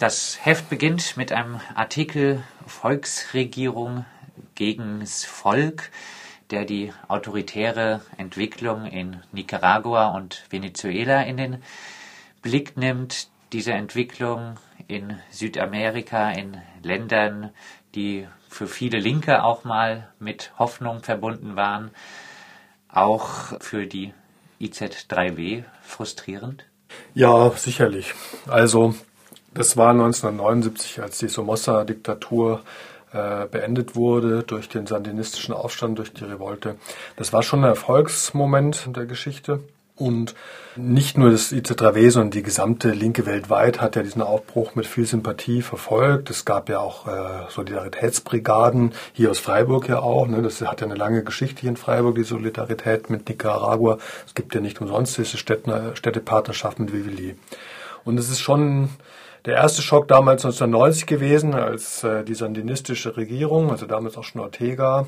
Das Heft beginnt mit einem Artikel Volksregierung gegens Volk, der die autoritäre Entwicklung in Nicaragua und Venezuela in den Blick nimmt. Diese Entwicklung in Südamerika, in Ländern, die für viele Linke auch mal mit Hoffnung verbunden waren, auch für die IZ3W frustrierend? Ja, sicherlich. Also das war 1979, als die Somoza-Diktatur äh, beendet wurde durch den sandinistischen Aufstand, durch die Revolte. Das war schon ein Erfolgsmoment der Geschichte. Und nicht nur das IC3W, sondern die gesamte Linke weltweit hat ja diesen Aufbruch mit viel Sympathie verfolgt. Es gab ja auch äh, Solidaritätsbrigaden, hier aus Freiburg ja auch. Ne? Das hat ja eine lange Geschichte hier in Freiburg, die Solidarität mit Nicaragua. Es gibt ja nicht umsonst diese Städte, Städtepartnerschaft mit Vivili. Und es ist schon der erste Schock damals 1990 gewesen, als äh, die sandinistische Regierung, also damals auch schon Ortega,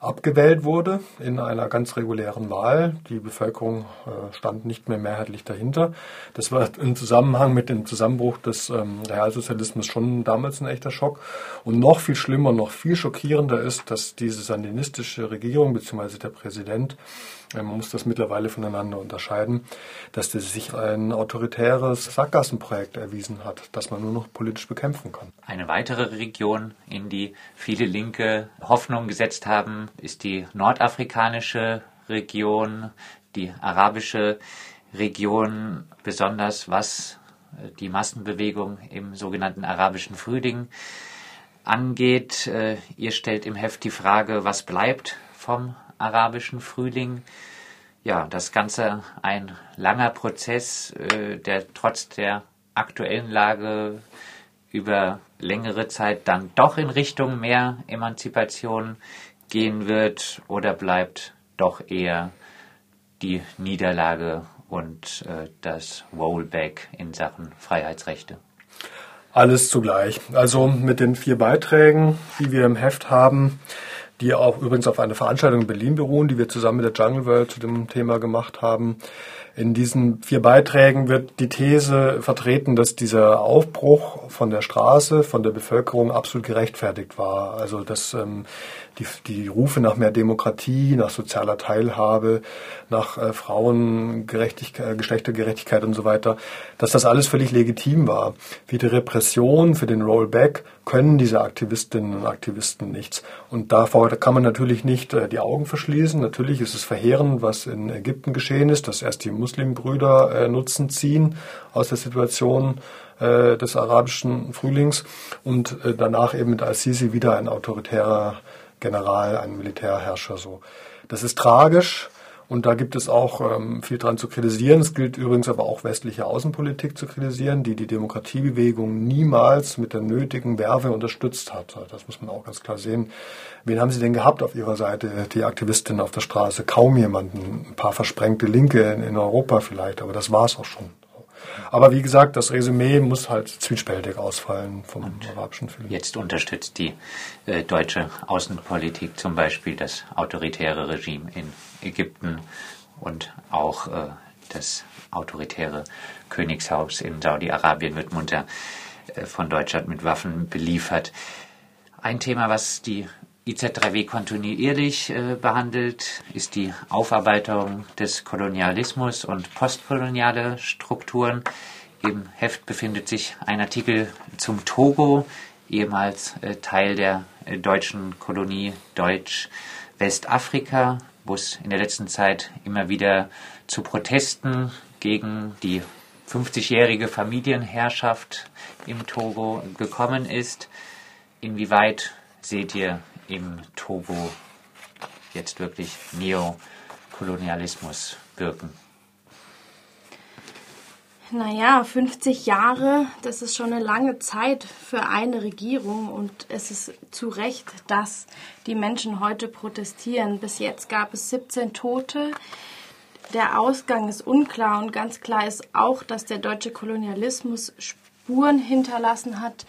abgewählt wurde in einer ganz regulären Wahl. Die Bevölkerung äh, stand nicht mehr mehrheitlich dahinter. Das war im Zusammenhang mit dem Zusammenbruch des ähm, Realsozialismus schon damals ein echter Schock. Und noch viel schlimmer, noch viel schockierender ist, dass diese sandinistische Regierung bzw. der Präsident man muss das mittlerweile voneinander unterscheiden, dass das sich ein autoritäres Sackgassenprojekt erwiesen hat, das man nur noch politisch bekämpfen kann. Eine weitere Region, in die viele Linke Hoffnung gesetzt haben, ist die nordafrikanische Region, die arabische Region, besonders was die Massenbewegung im sogenannten arabischen Frühling angeht. Äh, ihr stellt im Heft die Frage, was bleibt vom arabischen Frühling. Ja, das Ganze ein langer Prozess, äh, der trotz der aktuellen Lage über längere Zeit dann doch in Richtung mehr Emanzipation gehen wird oder bleibt doch eher die Niederlage und äh, das Rollback in Sachen Freiheitsrechte? Alles zugleich. Also mit den vier Beiträgen, die wir im Heft haben, die auch übrigens auf einer Veranstaltung in Berlin beruhen, die wir zusammen mit der Jungle World zu dem Thema gemacht haben. In diesen vier Beiträgen wird die These vertreten, dass dieser Aufbruch von der Straße, von der Bevölkerung absolut gerechtfertigt war. Also dass ähm, die, die Rufe nach mehr Demokratie, nach sozialer Teilhabe, nach äh, Frauengerechtigkeit, äh, Geschlechtergerechtigkeit und so weiter, dass das alles völlig legitim war. Wie die Repression, für den Rollback können diese Aktivistinnen und Aktivisten nichts. Und davor kann man natürlich nicht äh, die Augen verschließen. Natürlich ist es verheerend, was in Ägypten geschehen ist, dass erst die Muslimbrüder äh, Nutzen ziehen aus der Situation äh, des arabischen Frühlings und äh, danach eben mit Al-Sisi wieder ein autoritärer General, ein Militärherrscher so. Das ist tragisch und da gibt es auch ähm, viel dran zu kritisieren. Es gilt übrigens aber auch westliche Außenpolitik zu kritisieren, die die Demokratiebewegung niemals mit der nötigen Werbe unterstützt hat. Das muss man auch ganz klar sehen. Wen haben Sie denn gehabt auf Ihrer Seite, die Aktivistinnen auf der Straße? Kaum jemanden. Ein paar versprengte Linke in, in Europa vielleicht, aber das war es auch schon. Aber wie gesagt, das Resümee muss halt zwiespältig ausfallen vom Und arabischen Film. Jetzt unterstützt die äh, deutsche Außenpolitik zum Beispiel das autoritäre Regime in Ägypten und auch äh, das autoritäre Königshaus in Saudi-Arabien wird munter äh, von Deutschland mit Waffen beliefert. Ein Thema, was die IZ3W kontinuierlich äh, behandelt, ist die Aufarbeitung des Kolonialismus und postkoloniale Strukturen. Im Heft befindet sich ein Artikel zum Togo, ehemals äh, Teil der äh, deutschen Kolonie Deutsch-Westafrika, wo es in der letzten Zeit immer wieder zu Protesten gegen die 50-jährige Familienherrschaft im Togo gekommen ist. Inwieweit seht ihr im Togo jetzt wirklich Neokolonialismus wirken? Naja, 50 Jahre, das ist schon eine lange Zeit für eine Regierung und es ist zu Recht, dass die Menschen heute protestieren. Bis jetzt gab es 17 Tote. Der Ausgang ist unklar und ganz klar ist auch, dass der deutsche Kolonialismus Spuren hinterlassen hat,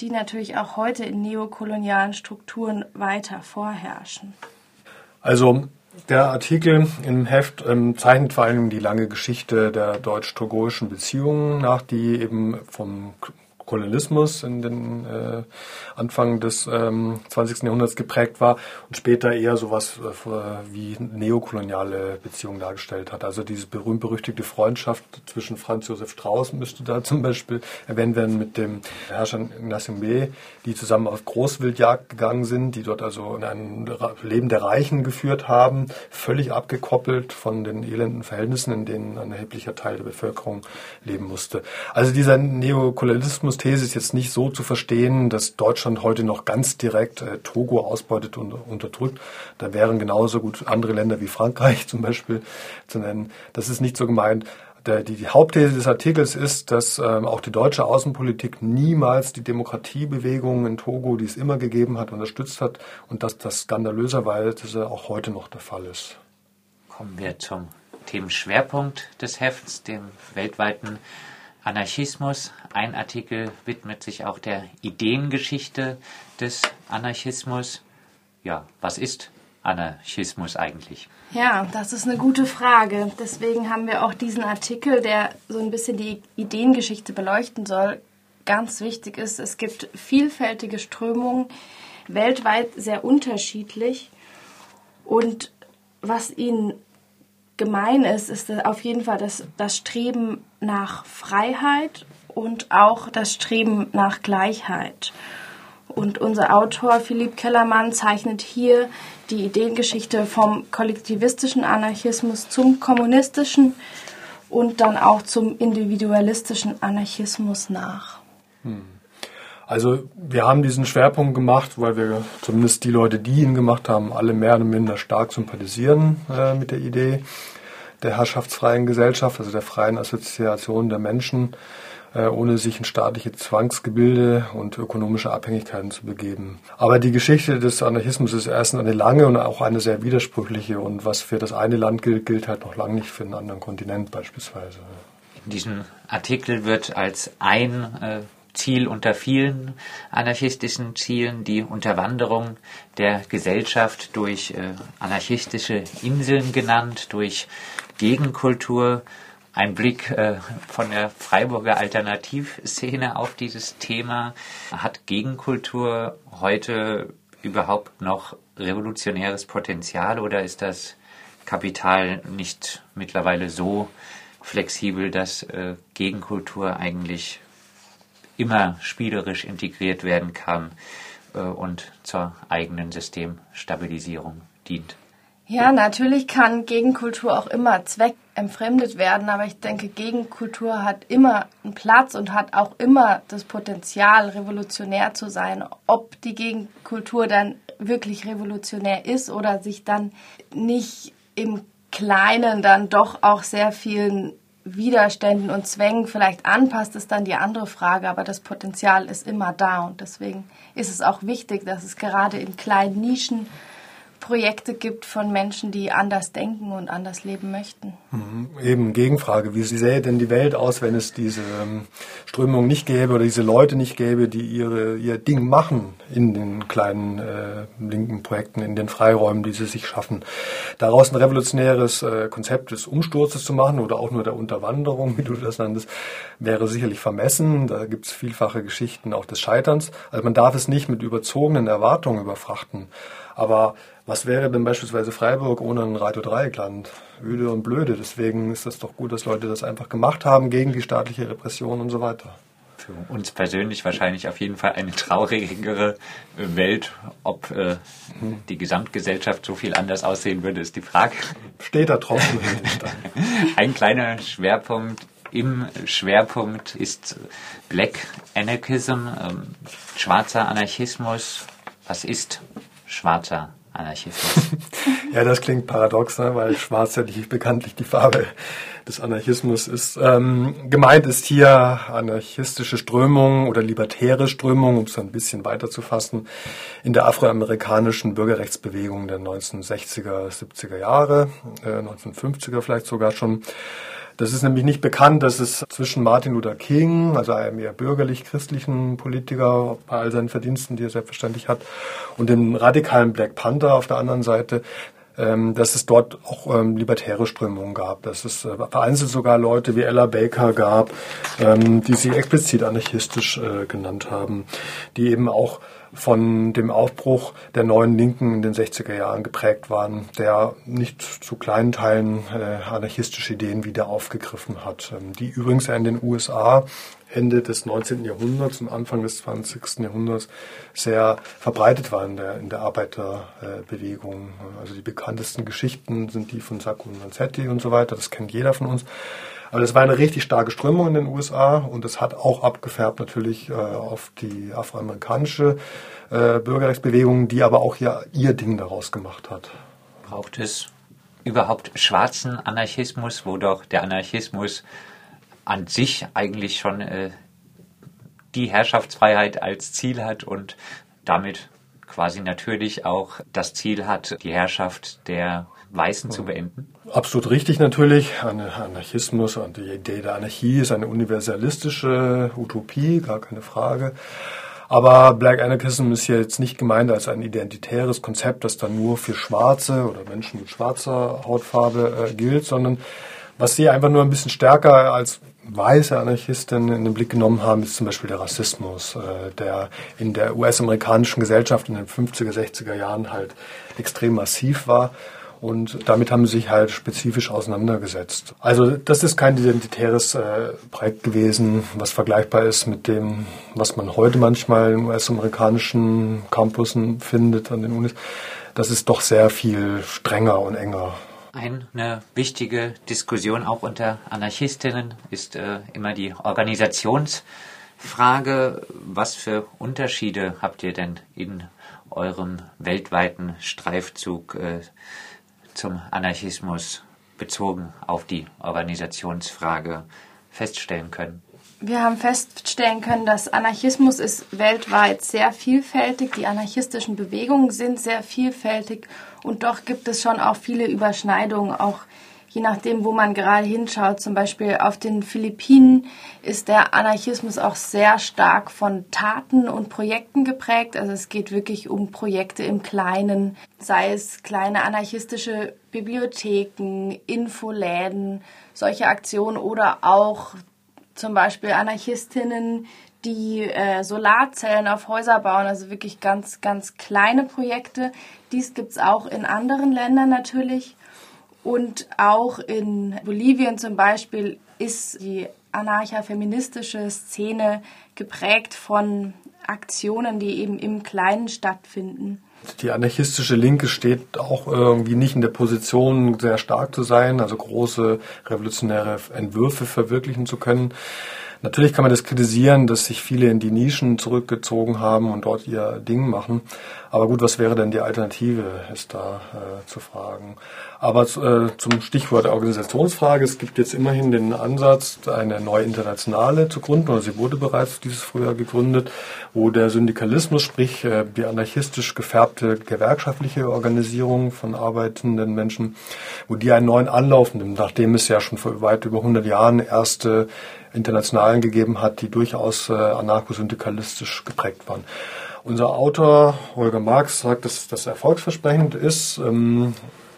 die natürlich auch heute in neokolonialen Strukturen weiter vorherrschen. Also der Artikel im Heft ähm, zeichnet vor allem die lange Geschichte der deutsch-togolischen Beziehungen nach, die eben vom Kolonialismus in den äh, Anfang des ähm, 20. Jahrhunderts geprägt war und später eher sowas äh, wie neokoloniale Beziehungen dargestellt hat. Also diese berühmt-berüchtigte Freundschaft zwischen Franz Josef Strauß müsste da zum Beispiel erwähnt werden mit dem Herrscher B., die zusammen auf Großwildjagd gegangen sind, die dort also in ein Leben der Reichen geführt haben, völlig abgekoppelt von den elenden Verhältnissen, in denen ein erheblicher Teil der Bevölkerung leben musste. Also dieser Neokolonialismus These ist jetzt nicht so zu verstehen, dass Deutschland heute noch ganz direkt äh, Togo ausbeutet und unterdrückt. Da wären genauso gut andere Länder wie Frankreich zum Beispiel zu nennen. Das ist nicht so gemeint. Der, die, die, Hauptthese des Artikels ist, dass ähm, auch die deutsche Außenpolitik niemals die Demokratiebewegung in Togo, die es immer gegeben hat, unterstützt hat und dass das skandalöserweise auch heute noch der Fall ist. Kommen wir zum Themenschwerpunkt des Hefts, dem weltweiten Anarchismus. Ein Artikel widmet sich auch der Ideengeschichte des Anarchismus. Ja, was ist Anarchismus eigentlich? Ja, das ist eine gute Frage. Deswegen haben wir auch diesen Artikel, der so ein bisschen die Ideengeschichte beleuchten soll. Ganz wichtig ist, es gibt vielfältige Strömungen, weltweit sehr unterschiedlich. Und was ihnen gemein ist, ist auf jeden Fall das, das Streben nach Freiheit und auch das Streben nach Gleichheit. Und unser Autor Philipp Kellermann zeichnet hier die Ideengeschichte vom kollektivistischen Anarchismus zum kommunistischen und dann auch zum individualistischen Anarchismus nach. Hm. Also wir haben diesen Schwerpunkt gemacht, weil wir zumindest die Leute, die ihn gemacht haben, alle mehr oder minder stark sympathisieren äh, mit der Idee der herrschaftsfreien Gesellschaft, also der freien Assoziation der Menschen, äh, ohne sich in staatliche Zwangsgebilde und ökonomische Abhängigkeiten zu begeben. Aber die Geschichte des Anarchismus ist erstens eine lange und auch eine sehr widersprüchliche und was für das eine Land gilt, gilt halt noch lange nicht für einen anderen Kontinent beispielsweise. In diesem Artikel wird als ein äh, Ziel unter vielen anarchistischen Zielen, die Unterwanderung der Gesellschaft durch äh, anarchistische Inseln genannt, durch Gegenkultur, ein Blick äh, von der Freiburger Alternativszene auf dieses Thema. Hat Gegenkultur heute überhaupt noch revolutionäres Potenzial oder ist das Kapital nicht mittlerweile so flexibel, dass äh, Gegenkultur eigentlich immer spielerisch integriert werden kann äh, und zur eigenen Systemstabilisierung dient. Ja, natürlich kann Gegenkultur auch immer zweckentfremdet werden, aber ich denke, Gegenkultur hat immer einen Platz und hat auch immer das Potenzial, revolutionär zu sein. Ob die Gegenkultur dann wirklich revolutionär ist oder sich dann nicht im Kleinen dann doch auch sehr vielen Widerständen und Zwängen vielleicht anpasst, ist dann die andere Frage. Aber das Potenzial ist immer da und deswegen ist es auch wichtig, dass es gerade in kleinen Nischen Projekte gibt von Menschen, die anders denken und anders leben möchten. Mhm. Eben Gegenfrage, wie sähe denn die Welt aus, wenn es diese ähm, Strömung nicht gäbe oder diese Leute nicht gäbe, die ihre, ihr Ding machen in den kleinen äh, linken Projekten, in den Freiräumen, die sie sich schaffen. Daraus ein revolutionäres äh, Konzept des Umsturzes zu machen oder auch nur der Unterwanderung, wie du das nanntest, wäre sicherlich vermessen. Da gibt es vielfache Geschichten auch des Scheiterns. Also man darf es nicht mit überzogenen Erwartungen überfrachten. Aber was wäre denn beispielsweise Freiburg ohne ein Radio Dreieckland? Öde und blöde. Deswegen ist es doch gut, dass Leute das einfach gemacht haben gegen die staatliche Repression und so weiter. Für uns persönlich wahrscheinlich auf jeden Fall eine traurigere Welt. Ob äh, hm. die Gesamtgesellschaft so viel anders aussehen würde, ist die Frage. Steht da trotzdem. Ein kleiner Schwerpunkt im Schwerpunkt ist Black Anarchism, ähm, schwarzer Anarchismus. Was ist schwarzer Anarchismus? ja, das klingt paradox, ne? weil schwarz ja nicht bekanntlich die Farbe des Anarchismus ist. Ähm, gemeint ist hier anarchistische Strömung oder libertäre Strömung, um es ein bisschen weiter zu fassen, in der afroamerikanischen Bürgerrechtsbewegung der 1960er, 70er Jahre, äh, 1950er vielleicht sogar schon. Das ist nämlich nicht bekannt, dass es zwischen Martin Luther King, also einem eher bürgerlich-christlichen Politiker, bei all seinen Verdiensten, die er selbstverständlich hat, und dem radikalen Black Panther auf der anderen Seite ähm, dass es dort auch ähm, libertäre Strömungen gab, dass es äh, vereinzelt sogar Leute wie Ella Baker gab, ähm, die sie explizit anarchistisch äh, genannt haben, die eben auch von dem Aufbruch der neuen Linken in den 60er Jahren geprägt waren, der nicht zu kleinen Teilen äh, anarchistische Ideen wieder aufgegriffen hat, ähm, die übrigens in den USA Ende des 19. Jahrhunderts und Anfang des 20. Jahrhunderts sehr verbreitet waren in der, in der Arbeiterbewegung. Also die bekanntesten Geschichten sind die von Sacco und Vanzetti und so weiter, das kennt jeder von uns. Aber das war eine richtig starke Strömung in den USA und das hat auch abgefärbt natürlich äh, auf die afroamerikanische äh, Bürgerrechtsbewegung, die aber auch ja ihr Ding daraus gemacht hat. Braucht es überhaupt schwarzen Anarchismus, wo doch der Anarchismus an sich eigentlich schon äh, die Herrschaftsfreiheit als Ziel hat und damit quasi natürlich auch das Ziel hat, die Herrschaft der Weißen zu beenden? Absolut richtig natürlich. Anarchismus und die Idee der Anarchie ist eine universalistische Utopie, gar keine Frage. Aber Black Anarchism ist hier jetzt nicht gemeint als ein identitäres Konzept, das dann nur für Schwarze oder Menschen mit schwarzer Hautfarbe äh, gilt, sondern was sie einfach nur ein bisschen stärker als weiße Anarchisten in den Blick genommen haben, ist zum Beispiel der Rassismus, äh, der in der US-amerikanischen Gesellschaft in den 50er, 60er Jahren halt extrem massiv war. Und damit haben sie sich halt spezifisch auseinandergesetzt. Also das ist kein identitäres äh, Projekt gewesen, was vergleichbar ist mit dem, was man heute manchmal in US-amerikanischen Campussen findet an den Unis. Das ist doch sehr viel strenger und enger. Eine wichtige Diskussion auch unter Anarchistinnen ist äh, immer die Organisationsfrage. Was für Unterschiede habt ihr denn in eurem weltweiten Streifzug äh, zum Anarchismus bezogen auf die Organisationsfrage feststellen können? Wir haben feststellen können, dass Anarchismus ist weltweit sehr vielfältig. Die anarchistischen Bewegungen sind sehr vielfältig und doch gibt es schon auch viele Überschneidungen, auch je nachdem, wo man gerade hinschaut. Zum Beispiel auf den Philippinen ist der Anarchismus auch sehr stark von Taten und Projekten geprägt. Also es geht wirklich um Projekte im Kleinen, sei es kleine anarchistische Bibliotheken, Infoläden, solche Aktionen oder auch zum Beispiel Anarchistinnen, die äh, Solarzellen auf Häuser bauen, also wirklich ganz, ganz kleine Projekte. Dies gibt es auch in anderen Ländern natürlich. Und auch in Bolivien zum Beispiel ist die anarcha-feministische Szene geprägt von Aktionen, die eben im Kleinen stattfinden. Die anarchistische Linke steht auch irgendwie nicht in der Position, sehr stark zu sein, also große revolutionäre Entwürfe verwirklichen zu können. Natürlich kann man das kritisieren, dass sich viele in die Nischen zurückgezogen haben und dort ihr Ding machen. Aber gut, was wäre denn die Alternative, ist da äh, zu fragen. Aber äh, zum Stichwort Organisationsfrage, es gibt jetzt immerhin den Ansatz, eine neue Internationale zu gründen, oder sie wurde bereits dieses Frühjahr gegründet, wo der Syndikalismus, sprich äh, die anarchistisch gefärbte gewerkschaftliche Organisierung von arbeitenden Menschen, wo die einen neuen Anlauf nimmt, nachdem es ja schon vor weit über 100 Jahren erste Internationalen gegeben hat, die durchaus äh, anarchosyndikalistisch geprägt waren. Unser Autor Holger Marx sagt, dass das erfolgsversprechend ist, ähm,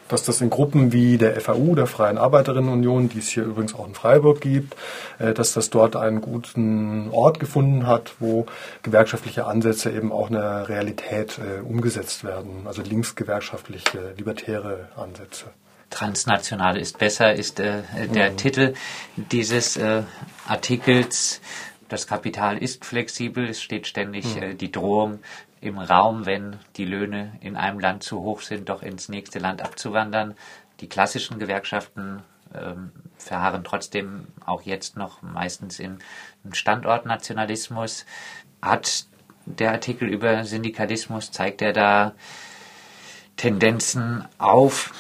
dass das in Gruppen wie der FAU, der Freien Arbeiterinnenunion, die es hier übrigens auch in Freiburg gibt, äh, dass das dort einen guten Ort gefunden hat, wo gewerkschaftliche Ansätze eben auch in der Realität äh, umgesetzt werden, also linksgewerkschaftliche, libertäre Ansätze. Transnational ist besser, ist äh, der mhm. Titel dieses äh, Artikels. Das Kapital ist flexibel, es steht ständig mhm. äh, die Drohung im Raum, wenn die Löhne in einem Land zu hoch sind, doch ins nächste Land abzuwandern. Die klassischen Gewerkschaften ähm, verharren trotzdem auch jetzt noch meistens im Standortnationalismus. Hat der Artikel über Syndikalismus, zeigt er da Tendenzen auf,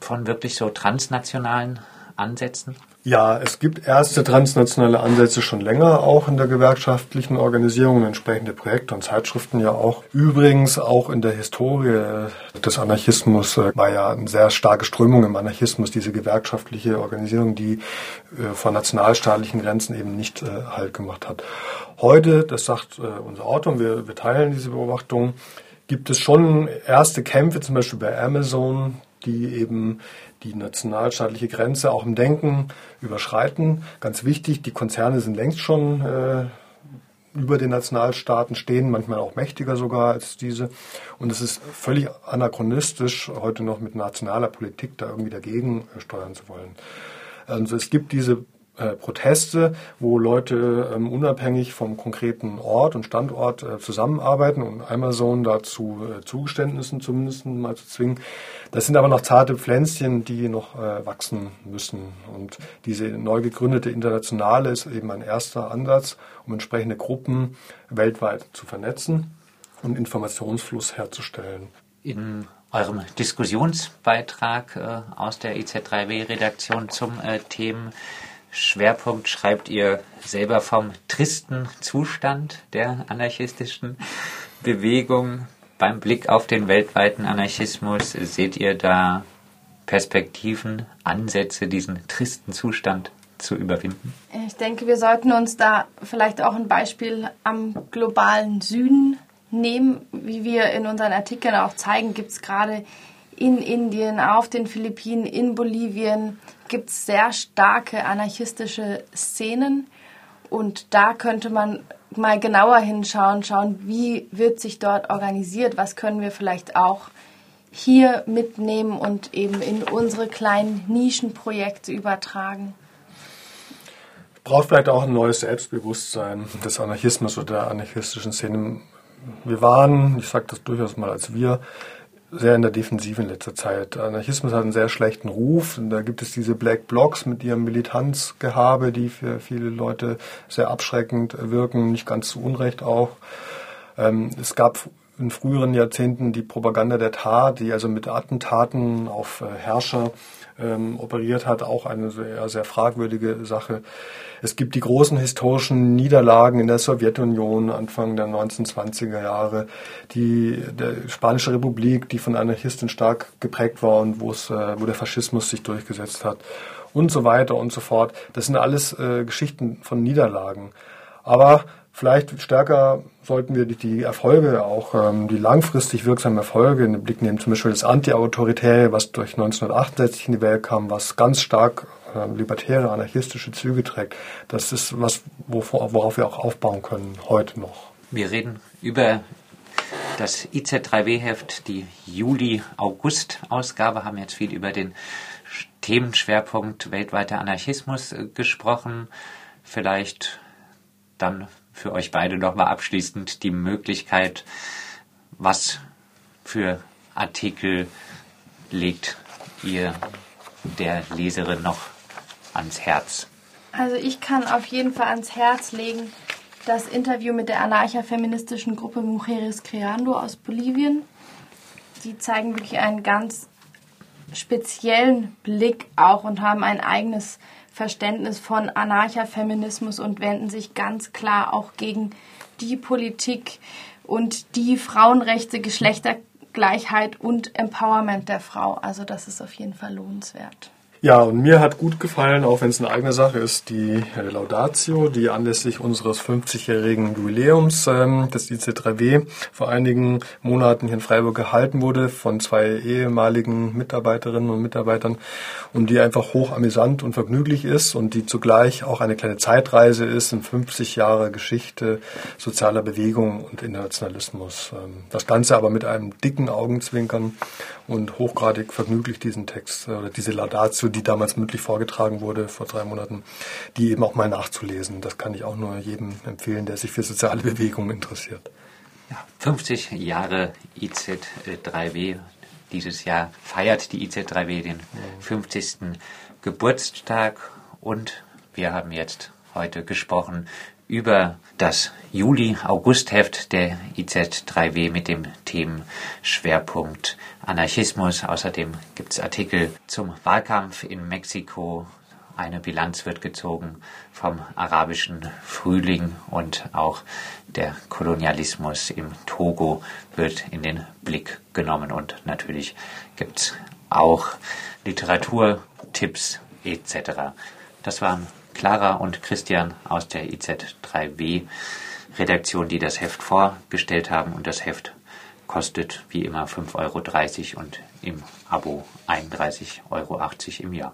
von wirklich so transnationalen Ansätzen? Ja, es gibt erste transnationale Ansätze schon länger, auch in der gewerkschaftlichen Organisierung, entsprechende Projekte und Zeitschriften ja auch. Übrigens auch in der Historie des Anarchismus äh, war ja eine sehr starke Strömung im Anarchismus, diese gewerkschaftliche Organisierung, die äh, von nationalstaatlichen Grenzen eben nicht äh, Halt gemacht hat. Heute, das sagt unser Autor, wir, wir teilen diese Beobachtung, gibt es schon erste Kämpfe, zum Beispiel bei Amazon, die eben die nationalstaatliche Grenze auch im Denken überschreiten. Ganz wichtig, die Konzerne sind längst schon äh, über den Nationalstaaten stehen, manchmal auch mächtiger sogar als diese. Und es ist völlig anachronistisch, heute noch mit nationaler Politik da irgendwie dagegen äh, steuern zu wollen. Also es gibt diese äh, Proteste, wo Leute ähm, unabhängig vom konkreten Ort und Standort äh, zusammenarbeiten und Amazon dazu äh, Zugeständnissen zumindest mal zu zwingen. Das sind aber noch zarte Pflänzchen, die noch äh, wachsen müssen. Und diese neu gegründete Internationale ist eben ein erster Ansatz, um entsprechende Gruppen weltweit zu vernetzen und Informationsfluss herzustellen. In eurem Diskussionsbeitrag äh, aus der IZ3W-Redaktion zum Themen Schwerpunkt schreibt ihr selber vom tristen Zustand der anarchistischen Bewegung. Beim Blick auf den weltweiten Anarchismus seht ihr da Perspektiven, Ansätze, diesen tristen Zustand zu überwinden? Ich denke, wir sollten uns da vielleicht auch ein Beispiel am globalen Süden nehmen. Wie wir in unseren Artikeln auch zeigen, gibt es gerade in Indien, auf den Philippinen, in Bolivien gibt es sehr starke anarchistische Szenen. Und da könnte man mal genauer hinschauen, schauen, wie wird sich dort organisiert, was können wir vielleicht auch hier mitnehmen und eben in unsere kleinen Nischenprojekte übertragen. Braucht vielleicht auch ein neues Selbstbewusstsein des Anarchismus oder der anarchistischen Szene. Wir waren, ich sage das durchaus mal als wir, sehr in der Defensive in letzter Zeit. Anarchismus hat einen sehr schlechten Ruf. Da gibt es diese Black Blocs mit ihrem Militanzgehabe, die für viele Leute sehr abschreckend wirken, nicht ganz zu Unrecht auch. Ähm, es gab in früheren Jahrzehnten die Propaganda der Tat, die also mit Attentaten auf äh, Herrscher ähm, operiert hat, auch eine sehr, sehr fragwürdige Sache. Es gibt die großen historischen Niederlagen in der Sowjetunion Anfang der 1920er Jahre, die der Spanische Republik, die von Anarchisten stark geprägt war und wo es, äh, wo der Faschismus sich durchgesetzt hat und so weiter und so fort. Das sind alles äh, Geschichten von Niederlagen. Aber Vielleicht stärker sollten wir die Erfolge, auch ähm, die langfristig wirksamen Erfolge in den Blick nehmen. Zum Beispiel das Anti-Autoritäre, was durch 1968 in die Welt kam, was ganz stark äh, libertäre, anarchistische Züge trägt. Das ist was, worauf wir auch aufbauen können, heute noch. Wir reden über das IZ3W-Heft, die Juli-August-Ausgabe, haben jetzt viel über den Themenschwerpunkt weltweiter Anarchismus äh, gesprochen. Vielleicht dann für euch beide nochmal abschließend die Möglichkeit, was für Artikel legt ihr der Leserin noch ans Herz? Also ich kann auf jeden Fall ans Herz legen das Interview mit der anarcha-feministischen Gruppe Mujeres Creando aus Bolivien. Die zeigen wirklich einen ganz speziellen Blick auch und haben ein eigenes Verständnis von Anarcha-Feminismus und wenden sich ganz klar auch gegen die Politik und die Frauenrechte, Geschlechtergleichheit und Empowerment der Frau. Also das ist auf jeden Fall lohnenswert. Ja, und mir hat gut gefallen, auch wenn es eine eigene Sache ist, die äh, Laudatio, die anlässlich unseres 50-jährigen Jubiläums ähm, des IC3W vor einigen Monaten hier in Freiburg gehalten wurde von zwei ehemaligen Mitarbeiterinnen und Mitarbeitern und die einfach hoch amüsant und vergnüglich ist und die zugleich auch eine kleine Zeitreise ist in 50 Jahre Geschichte sozialer Bewegung und Internationalismus. Ähm, das Ganze aber mit einem dicken Augenzwinkern und hochgradig vergnüglich diesen Text äh, oder diese Laudatio, die damals mündlich vorgetragen wurde vor drei Monaten, die eben auch mal nachzulesen. Das kann ich auch nur jedem empfehlen, der sich für soziale Bewegungen interessiert. Ja, 50 Jahre IZ3W. Dieses Jahr feiert die IZ3W den 50. Geburtstag und wir haben jetzt heute gesprochen über das Juli-August-Heft der IZ3W mit dem Themenschwerpunkt Anarchismus. Außerdem gibt es Artikel zum Wahlkampf in Mexiko. Eine Bilanz wird gezogen vom arabischen Frühling und auch der Kolonialismus im Togo wird in den Blick genommen. Und natürlich gibt es auch Literaturtipps etc. Das waren Clara und Christian aus der IZ3W Redaktion, die das Heft vorgestellt haben und das Heft kostet wie immer 5,30 Euro und im Abo 31,80 Euro im Jahr.